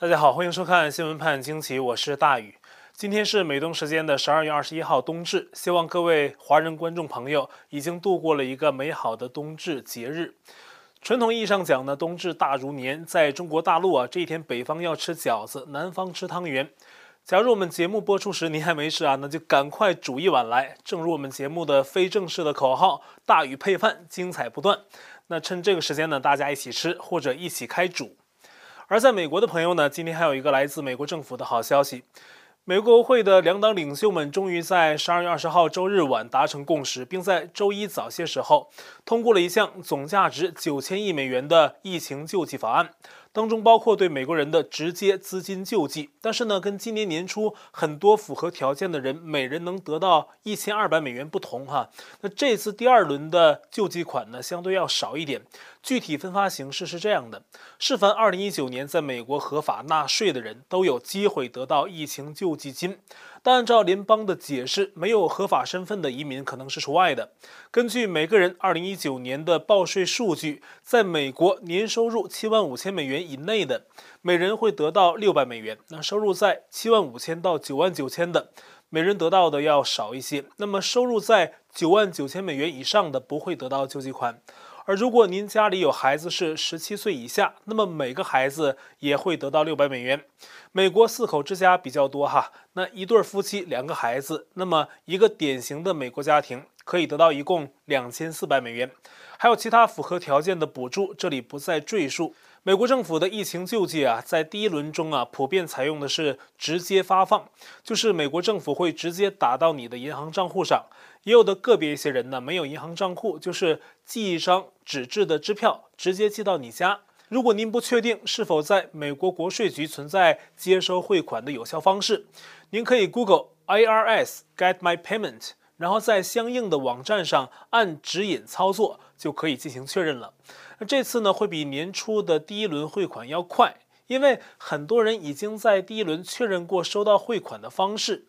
大家好，欢迎收看《新闻判惊奇》，我是大宇。今天是美东时间的十二月二十一号冬至，希望各位华人观众朋友已经度过了一个美好的冬至节日。传统意义上讲呢，冬至大如年，在中国大陆啊，这一天北方要吃饺子，南方吃汤圆。假如我们节目播出时您还没吃啊，那就赶快煮一碗来。正如我们节目的非正式的口号：“大宇配饭，精彩不断。”那趁这个时间呢，大家一起吃或者一起开煮。而在美国的朋友呢，今天还有一个来自美国政府的好消息。美国国会的两党领袖们终于在十二月二十号周日晚达成共识，并在周一早些时候通过了一项总价值九千亿美元的疫情救济法案。当中包括对美国人的直接资金救济，但是呢，跟今年年初很多符合条件的人每人能得到一千二百美元不同哈。那这次第二轮的救济款呢，相对要少一点。具体分发形式是这样的：是凡二零一九年在美国合法纳税的人都有机会得到疫情救济金。但按照联邦的解释，没有合法身份的移民可能是除外的。根据每个人2019年的报税数据，在美国年收入7万五千美元以内的，每人会得到600美元；那收入在7万五千到9万九千的，每人得到的要少一些。那么收入在9万九千美元以上的，不会得到救济款。而如果您家里有孩子是十七岁以下，那么每个孩子也会得到六百美元。美国四口之家比较多哈，那一对夫妻两个孩子，那么一个典型的美国家庭可以得到一共两千四百美元。还有其他符合条件的补助，这里不再赘述。美国政府的疫情救济啊，在第一轮中啊，普遍采用的是直接发放，就是美国政府会直接打到你的银行账户上。也有的个别一些人呢，没有银行账户，就是寄一张纸质的支票，直接寄到你家。如果您不确定是否在美国国税局存在接收汇款的有效方式，您可以 Google IRS Get My Payment，然后在相应的网站上按指引操作，就可以进行确认了。那这次呢，会比年初的第一轮汇款要快，因为很多人已经在第一轮确认过收到汇款的方式。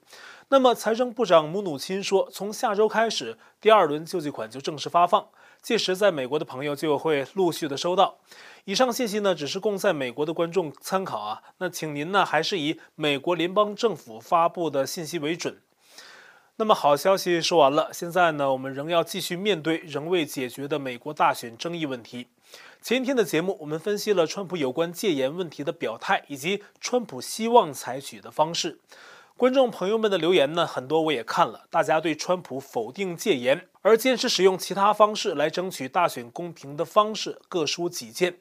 那么，财政部长姆努钦说，从下周开始，第二轮救济款就正式发放，届时在美国的朋友就会陆续的收到。以上信息呢，只是供在美国的观众参考啊。那请您呢，还是以美国联邦政府发布的信息为准。那么好消息说完了，现在呢，我们仍要继续面对仍未解决的美国大选争议问题。前天的节目，我们分析了川普有关戒严问题的表态，以及川普希望采取的方式。观众朋友们的留言呢，很多我也看了，大家对川普否定戒严，而坚持使用其他方式来争取大选公平的方式，各抒己见。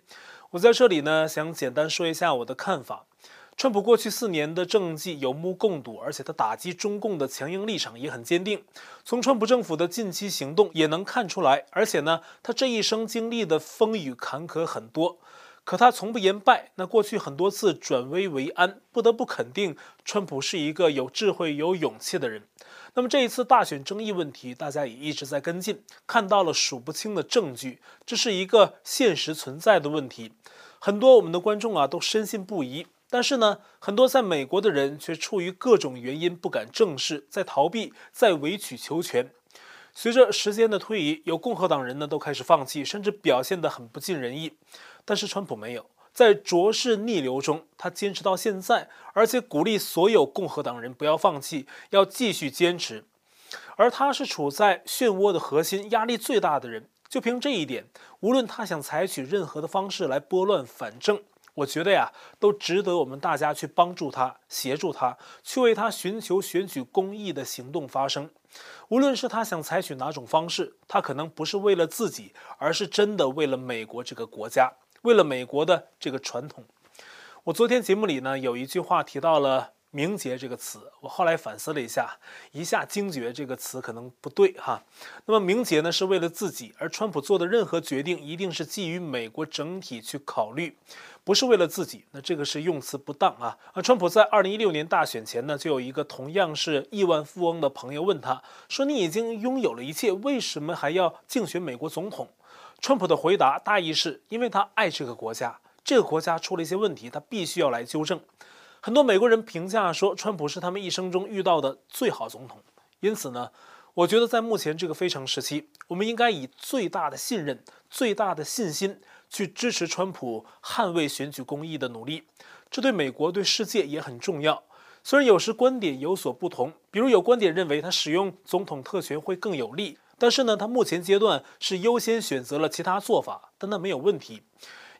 我在这里呢，想简单说一下我的看法。川普过去四年的政绩有目共睹，而且他打击中共的强硬立场也很坚定。从川普政府的近期行动也能看出来，而且呢，他这一生经历的风雨坎坷很多，可他从不言败。那过去很多次转危为安，不得不肯定，川普是一个有智慧、有勇气的人。那么这一次大选争议问题，大家也一直在跟进，看到了数不清的证据，这是一个现实存在的问题。很多我们的观众啊，都深信不疑。但是呢，很多在美国的人却出于各种原因不敢正视，在逃避，在委曲求全。随着时间的推移，有共和党人呢都开始放弃，甚至表现得很不尽人意。但是川普没有，在浊势逆流中，他坚持到现在，而且鼓励所有共和党人不要放弃，要继续坚持。而他是处在漩涡的核心，压力最大的人。就凭这一点，无论他想采取任何的方式来拨乱反正。我觉得呀，都值得我们大家去帮助他、协助他，去为他寻求选举公义的行动发声。无论是他想采取哪种方式，他可能不是为了自己，而是真的为了美国这个国家，为了美国的这个传统。我昨天节目里呢，有一句话提到了。名节这个词，我后来反思了一下，一下惊觉这个词可能不对哈。那么名节呢，是为了自己，而川普做的任何决定一定是基于美国整体去考虑，不是为了自己。那这个是用词不当啊。啊，川普在二零一六年大选前呢，就有一个同样是亿万富翁的朋友问他说：“你已经拥有了一切，为什么还要竞选美国总统？”川普的回答大意是因为他爱这个国家，这个国家出了一些问题，他必须要来纠正。很多美国人评价说，川普是他们一生中遇到的最好总统。因此呢，我觉得在目前这个非常时期，我们应该以最大的信任、最大的信心去支持川普捍卫选举公义的努力。这对美国、对世界也很重要。虽然有时观点有所不同，比如有观点认为他使用总统特权会更有利，但是呢，他目前阶段是优先选择了其他做法，但那没有问题。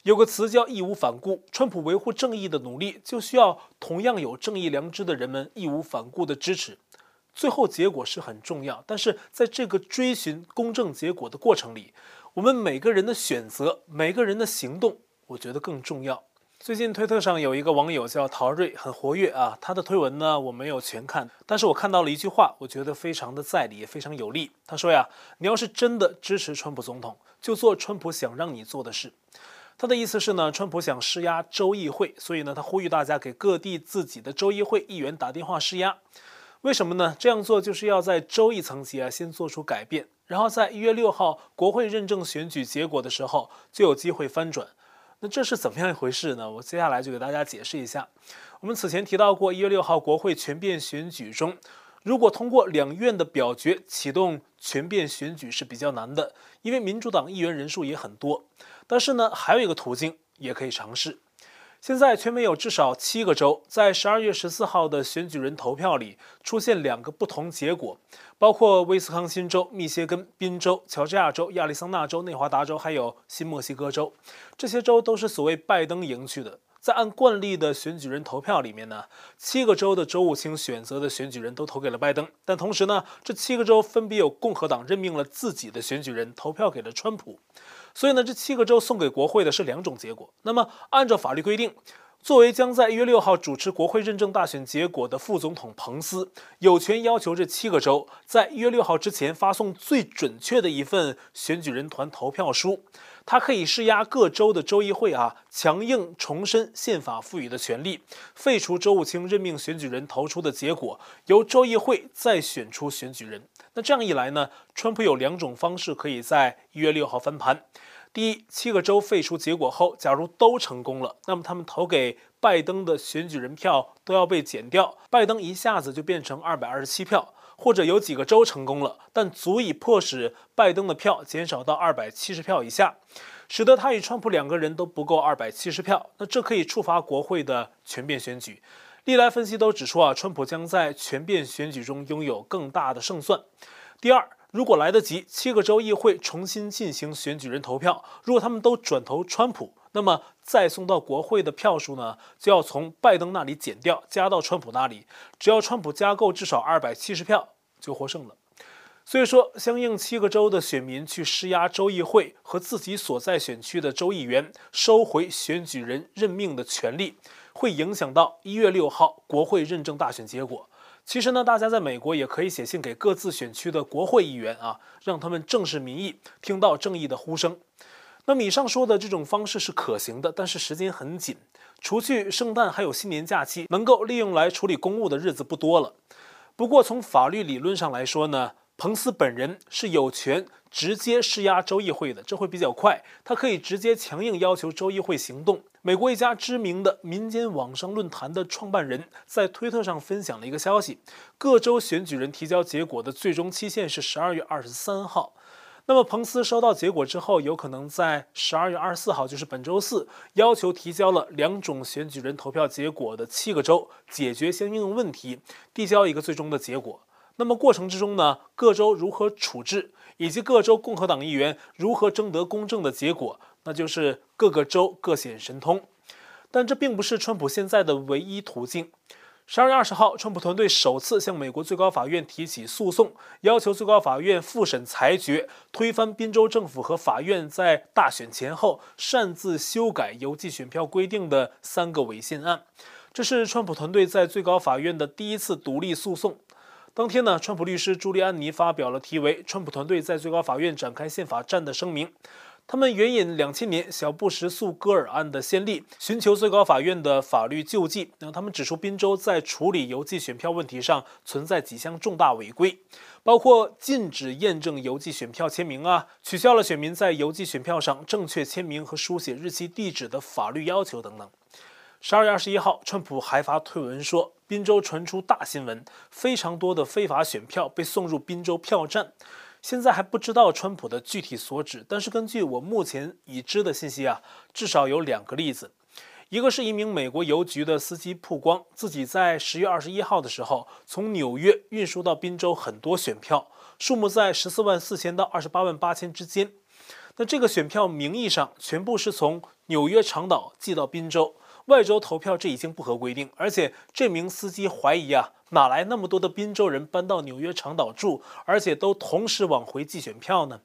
有个词叫义无反顾，川普维护正义的努力就需要同样有正义良知的人们义无反顾的支持。最后结果是很重要，但是在这个追寻公正结果的过程里，我们每个人的选择、每个人的行动，我觉得更重要。最近推特上有一个网友叫陶瑞，很活跃啊。他的推文呢，我没有全看，但是我看到了一句话，我觉得非常的在理，也非常有力。他说呀，你要是真的支持川普总统，就做川普想让你做的事。他的意思是呢，川普想施压州议会，所以呢，他呼吁大家给各地自己的州议会议员打电话施压。为什么呢？这样做就是要在州议层级啊先做出改变，然后在一月六号国会认证选举结果的时候，就有机会翻转。那这是怎么样一回事呢？我接下来就给大家解释一下。我们此前提到过，一月六号国会全变选举中，如果通过两院的表决，启动全变选举是比较难的，因为民主党议员人数也很多。但是呢，还有一个途径也可以尝试。现在全美有至少七个州，在十二月十四号的选举人投票里出现两个不同结果，包括威斯康辛州、密歇根、宾州、乔治亚州、亚利桑那州、内华达州，还有新墨西哥州。这些州都是所谓拜登赢去的。在按惯例的选举人投票里面呢，七个州的州务卿选择的选举人都投给了拜登，但同时呢，这七个州分别有共和党任命了自己的选举人投票给了川普。所以呢，这七个州送给国会的是两种结果。那么，按照法律规定，作为将在一月六号主持国会认证大选结果的副总统彭斯，有权要求这七个州在一月六号之前发送最准确的一份选举人团投票书。他可以施压各州的州议会啊，强硬重申宪法赋予的权利，废除州务卿任命选举人投出的结果，由州议会再选出选举人。那这样一来呢，川普有两种方式可以在一月六号翻盘。第一，七个州废除结果后，假如都成功了，那么他们投给拜登的选举人票都要被减掉，拜登一下子就变成二百二十七票。或者有几个州成功了，但足以迫使拜登的票减少到二百七十票以下，使得他与川普两个人都不够二百七十票。那这可以触发国会的全变选举。历来分析都指出啊，川普将在全变选举中拥有更大的胜算。第二，如果来得及，七个州议会重新进行选举人投票，如果他们都转投川普。那么再送到国会的票数呢，就要从拜登那里减掉，加到川普那里。只要川普加够至少二百七十票，就获胜了。所以说，相应七个州的选民去施压州议会和自己所在选区的州议员收回选举人任命的权利，会影响到一月六号国会认证大选结果。其实呢，大家在美国也可以写信给各自选区的国会议员啊，让他们正视民意，听到正义的呼声。那么以上说的这种方式是可行的，但是时间很紧，除去圣诞还有新年假期，能够利用来处理公务的日子不多了。不过从法律理论上来说呢，彭斯本人是有权直接施压州议会的，这会比较快，他可以直接强硬要求州议会行动。美国一家知名的民间网上论坛的创办人在推特上分享了一个消息：各州选举人提交结果的最终期限是十二月二十三号。那么，彭斯收到结果之后，有可能在十二月二十四号，就是本周四，要求提交了两种选举人投票结果的七个州解决相应问题，递交一个最终的结果。那么过程之中呢，各州如何处置，以及各州共和党议员如何争得公正的结果，那就是各个州各显神通。但这并不是川普现在的唯一途径。十二月二十号，川普团队首次向美国最高法院提起诉讼，要求最高法院复审裁决，推翻宾州政府和法院在大选前后擅自修改邮寄选票规定的三个违宪案。这是川普团队在最高法院的第一次独立诉讼。当天呢，川普律师朱利安尼发表了题为《川普团队在最高法院展开宪法战》的声明。他们援引两千年小布什诉戈尔案的先例，寻求最高法院的法律救济。那他们指出，宾州在处理邮寄选票问题上存在几项重大违规，包括禁止验证邮寄选票签名啊，取消了选民在邮寄选票上正确签名和书写日期、地址的法律要求等等。十二月二十一号，川普还发推文说，宾州传出大新闻，非常多的非法选票被送入宾州票站。现在还不知道川普的具体所指，但是根据我目前已知的信息啊，至少有两个例子。一个是一名美国邮局的司机曝光，自己在十月二十一号的时候从纽约运输到宾州很多选票，数目在十四万四千到二十八万八千之间。那这个选票名义上全部是从纽约长岛寄到宾州。外州投票这已经不合规定，而且这名司机怀疑啊，哪来那么多的宾州人搬到纽约长岛住，而且都同时往回寄选票呢？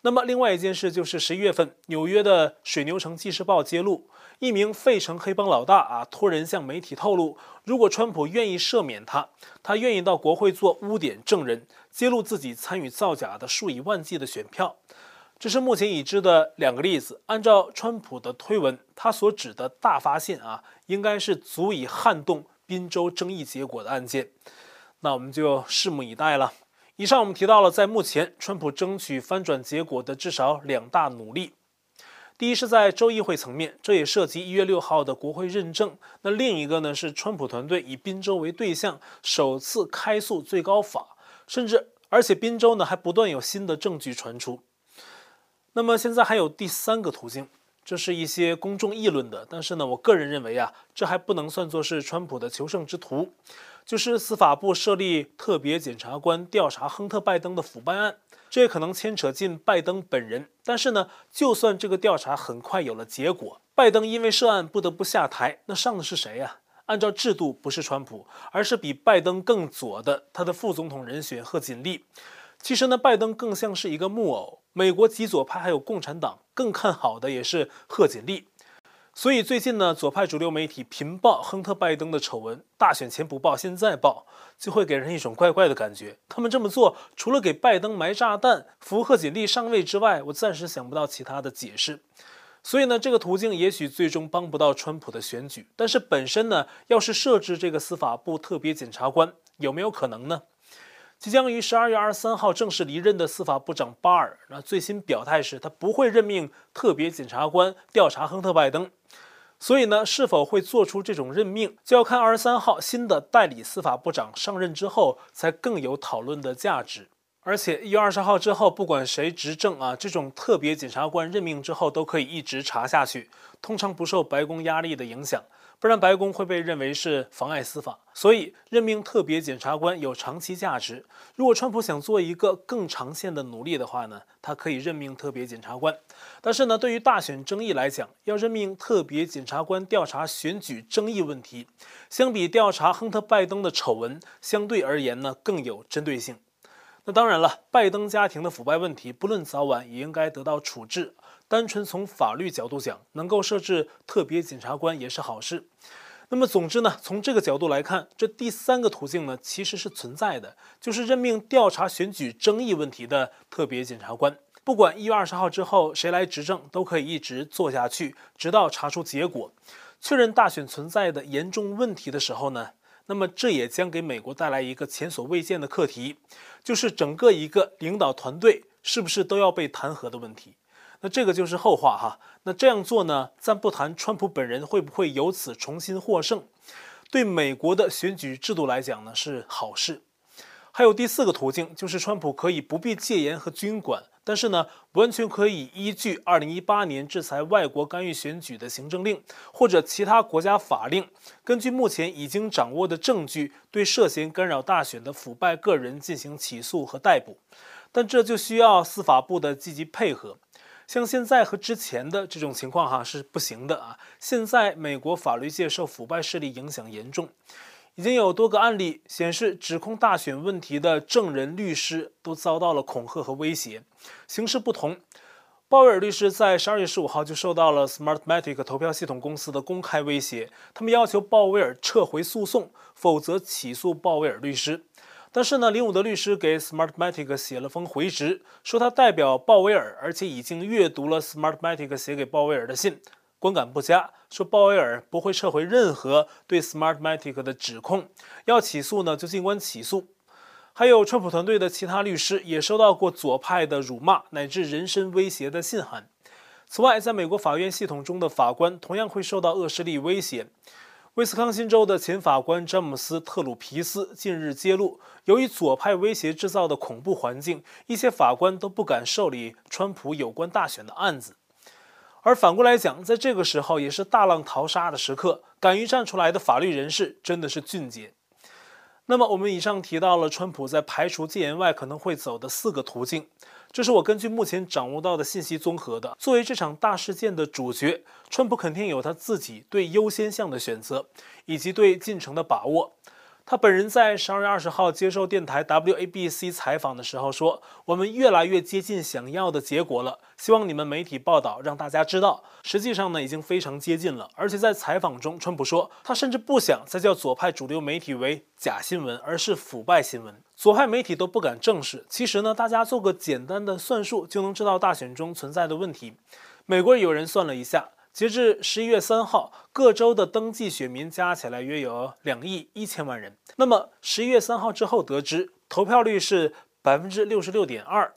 那么另外一件事就是十一月份，纽约的水牛城纪事报揭露，一名费城黑帮老大啊，托人向媒体透露，如果川普愿意赦免他，他愿意到国会做污点证人，揭露自己参与造假的数以万计的选票。这是目前已知的两个例子。按照川普的推文，他所指的大发现啊，应该是足以撼动宾州争议结果的案件。那我们就拭目以待了。以上我们提到了在目前川普争取翻转结果的至少两大努力。第一是在州议会层面，这也涉及一月六号的国会认证。那另一个呢是川普团队以宾州为对象，首次开诉最高法，甚至而且宾州呢还不断有新的证据传出。那么现在还有第三个途径，这是一些公众议论的，但是呢，我个人认为啊，这还不能算作是川普的求胜之途，就是司法部设立特别检察官调查亨特·拜登的腐败案，这也可能牵扯进拜登本人。但是呢，就算这个调查很快有了结果，拜登因为涉案不得不下台，那上的是谁呀？按照制度，不是川普，而是比拜登更左的他的副总统人选贺锦丽。其实呢，拜登更像是一个木偶。美国极左派还有共产党更看好的也是贺锦丽，所以最近呢，左派主流媒体频报亨特·拜登的丑闻，大选前不报，现在报，就会给人一种怪怪的感觉。他们这么做，除了给拜登埋炸弹、扶贺锦丽上位之外，我暂时想不到其他的解释。所以呢，这个途径也许最终帮不到川普的选举，但是本身呢，要是设置这个司法部特别检察官，有没有可能呢？即将于十二月二十三号正式离任的司法部长巴尔，那最新表态是他不会任命特别检察官调查亨特·拜登。所以呢，是否会做出这种任命，就要看二十三号新的代理司法部长上任之后，才更有讨论的价值。而且一月二十号之后，不管谁执政啊，这种特别检察官任命之后都可以一直查下去，通常不受白宫压力的影响。不然白宫会被认为是妨碍司法，所以任命特别检察官有长期价值。如果川普想做一个更长线的努力的话呢，他可以任命特别检察官。但是呢，对于大选争议来讲，要任命特别检察官调查选举争议问题，相比调查亨特·拜登的丑闻，相对而言呢更有针对性。那当然了，拜登家庭的腐败问题，不论早晚也应该得到处置。单纯从法律角度讲，能够设置特别检察官也是好事。那么，总之呢，从这个角度来看，这第三个途径呢，其实是存在的，就是任命调查选举争议问题的特别检察官。不管一月二十号之后谁来执政，都可以一直做下去，直到查出结果，确认大选存在的严重问题的时候呢，那么这也将给美国带来一个前所未见的课题，就是整个一个领导团队是不是都要被弹劾的问题。那这个就是后话哈。那这样做呢，暂不谈川普本人会不会由此重新获胜，对美国的选举制度来讲呢是好事。还有第四个途径，就是川普可以不必戒严和军管，但是呢，完全可以依据2018年制裁外国干预选举的行政令或者其他国家法令，根据目前已经掌握的证据，对涉嫌干扰大选的腐败个人进行起诉和逮捕。但这就需要司法部的积极配合。像现在和之前的这种情况哈是不行的啊！现在美国法律界受腐败势力影响严重，已经有多个案例显示，指控大选问题的证人、律师都遭到了恐吓和威胁。形式不同，鲍威尔律师在十二月十五号就受到了 Smartmatic 投票系统公司的公开威胁，他们要求鲍威尔撤回诉讼，否则起诉鲍威尔律师。但是呢，林伍德律师给 Smartmatic 写了封回执，说他代表鲍威尔，而且已经阅读了 Smartmatic 写给鲍威尔的信，观感不佳，说鲍威尔不会撤回任何对 Smartmatic 的指控，要起诉呢就尽管起诉。还有川普团队的其他律师也收到过左派的辱骂乃至人身威胁的信函。此外，在美国法院系统中的法官同样会受到恶势力威胁。威斯康辛州的前法官詹姆斯·特鲁皮斯近日揭露，由于左派威胁制造的恐怖环境，一些法官都不敢受理川普有关大选的案子。而反过来讲，在这个时候也是大浪淘沙的时刻，敢于站出来的法律人士真的是俊杰。那么我们以上提到了川普在排除戒严外可能会走的四个途径，这是我根据目前掌握到的信息综合的。作为这场大事件的主角，川普肯定有他自己对优先项的选择，以及对进程的把握。他本人在十二月二十号接受电台 WABC 采访的时候说：“我们越来越接近想要的结果了，希望你们媒体报道让大家知道。实际上呢，已经非常接近了。而且在采访中，川普说他甚至不想再叫左派主流媒体为假新闻，而是腐败新闻。左派媒体都不敢正视。其实呢，大家做个简单的算术就能知道大选中存在的问题。美国有人算了一下。”截至十一月三号，各州的登记选民加起来约有两亿一千万人。那么十一月三号之后得知，投票率是百分之六十六点二，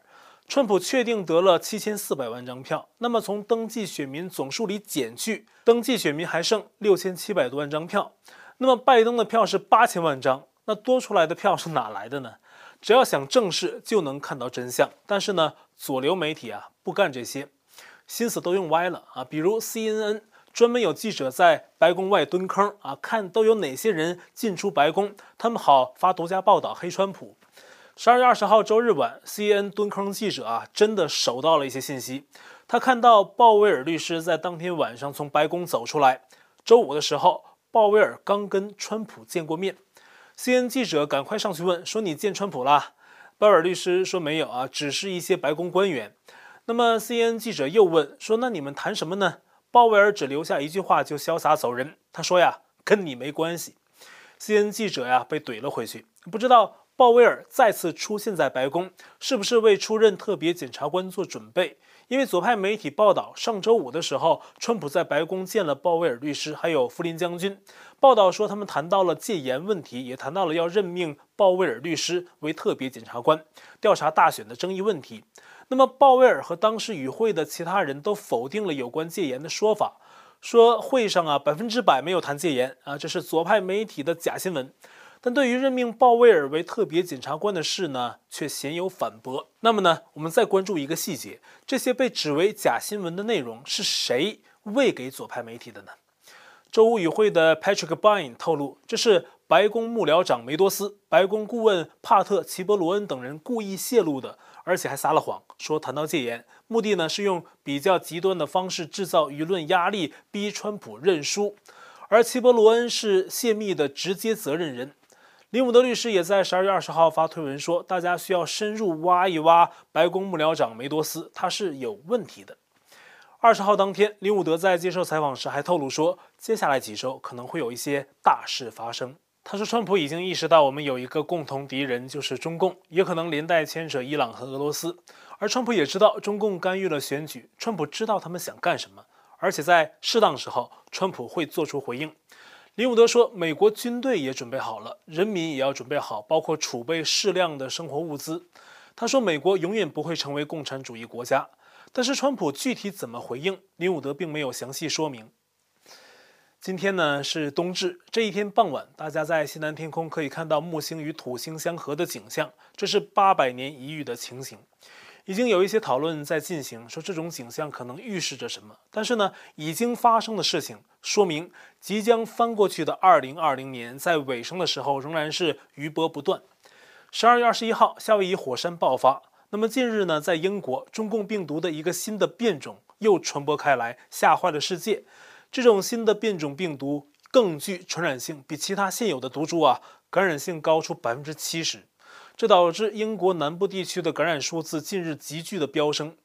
川普确定得了七千四百万张票。那么从登记选民总数里减去，登记选民还剩六千七百多万张票。那么拜登的票是八千万张，那多出来的票是哪来的呢？只要想正视，就能看到真相。但是呢，左流媒体啊，不干这些。心思都用歪了啊！比如 CNN 专门有记者在白宫外蹲坑啊，看都有哪些人进出白宫，他们好发独家报道黑川普。十二月二十号周日晚，CNN 蹲坑记者啊，真的守到了一些信息。他看到鲍威尔律师在当天晚上从白宫走出来。周五的时候，鲍威尔刚跟川普见过面。C N 记者赶快上去问说：“你见川普啦？”鲍威尔律师说：“没有啊，只是一些白宫官员。”那么 C N 记者又问说：“那你们谈什么呢？”鲍威尔只留下一句话就潇洒走人。他说：“呀，跟你没关系。”C N 记者呀被怼了回去。不知道鲍威尔再次出现在白宫，是不是为出任特别检察官做准备？因为左派媒体报道，上周五的时候，川普在白宫见了鲍威尔律师，还有弗林将军。报道说，他们谈到了戒严问题，也谈到了要任命鲍威尔律师为特别检察官，调查大选的争议问题。那么，鲍威尔和当时与会的其他人都否定了有关戒严的说法，说会上啊百分之百没有谈戒严啊，这是左派媒体的假新闻。但对于任命鲍威尔为特别检察官的事呢，却鲜有反驳。那么呢，我们再关注一个细节：这些被指为假新闻的内容是谁喂给左派媒体的呢？周五与会的 Patrick Byne 透露，这是白宫幕僚长梅多斯、白宫顾问帕特·齐伯罗恩等人故意泄露的。而且还撒了谎，说谈到戒严，目的呢是用比较极端的方式制造舆论压力，逼川普认输。而齐伯罗恩是泄密的直接责任人。林伍德律师也在十二月二十号发推文说，大家需要深入挖一挖白宫幕僚长梅多斯，他是有问题的。二十号当天，林伍德在接受采访时还透露说，接下来几周可能会有一些大事发生。他说：“川普已经意识到我们有一个共同敌人，就是中共，也可能连带牵扯伊朗和俄罗斯。而川普也知道中共干预了选举，川普知道他们想干什么，而且在适当时候，川普会做出回应。”林伍德说：“美国军队也准备好了，人民也要准备好，包括储备适量的生活物资。”他说：“美国永远不会成为共产主义国家。”但是川普具体怎么回应，林伍德并没有详细说明。今天呢是冬至，这一天傍晚，大家在西南天空可以看到木星与土星相合的景象，这是八百年一遇的情形。已经有一些讨论在进行，说这种景象可能预示着什么。但是呢，已经发生的事情说明，即将翻过去的二零二零年在尾声的时候仍然是余波不断。十二月二十一号，夏威夷火山爆发。那么近日呢，在英国，中共病毒的一个新的变种又传播开来，吓坏了世界。这种新的变种病毒更具传染性，比其他现有的毒株啊感染性高出百分之七十，这导致英国南部地区的感染数字近日急剧的飙升。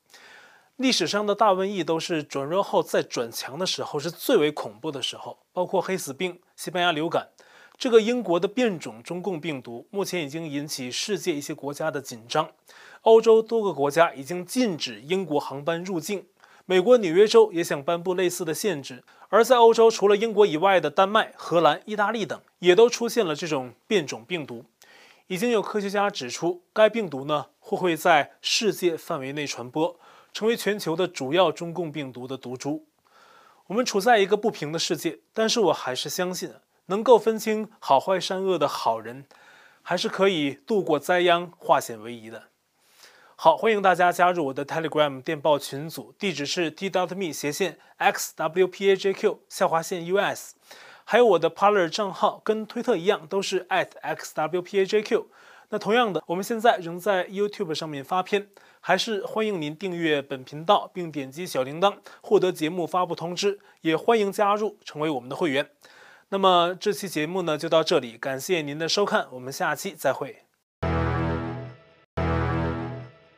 历史上的大瘟疫都是转弱后再转强的时候是最为恐怖的时候，包括黑死病、西班牙流感。这个英国的变种中共病毒目前已经引起世界一些国家的紧张，欧洲多个国家已经禁止英国航班入境。美国纽约州也想颁布类似的限制，而在欧洲，除了英国以外的丹麦、荷兰、意大利等，也都出现了这种变种病毒。已经有科学家指出，该病毒呢会会在世界范围内传播，成为全球的主要中共病毒的毒株。我们处在一个不平的世界，但是我还是相信，能够分清好坏善恶的好人，还是可以度过灾殃、化险为夷的。好，欢迎大家加入我的 Telegram 电报群组，地址是 t.me 斜线 xwpajq 下划线 us，还有我的 Parler 账号，跟推特一样，都是 @xwpajq。那同样的，我们现在仍在 YouTube 上面发片，还是欢迎您订阅本频道，并点击小铃铛，获得节目发布通知。也欢迎加入成为我们的会员。那么这期节目呢就到这里，感谢您的收看，我们下期再会。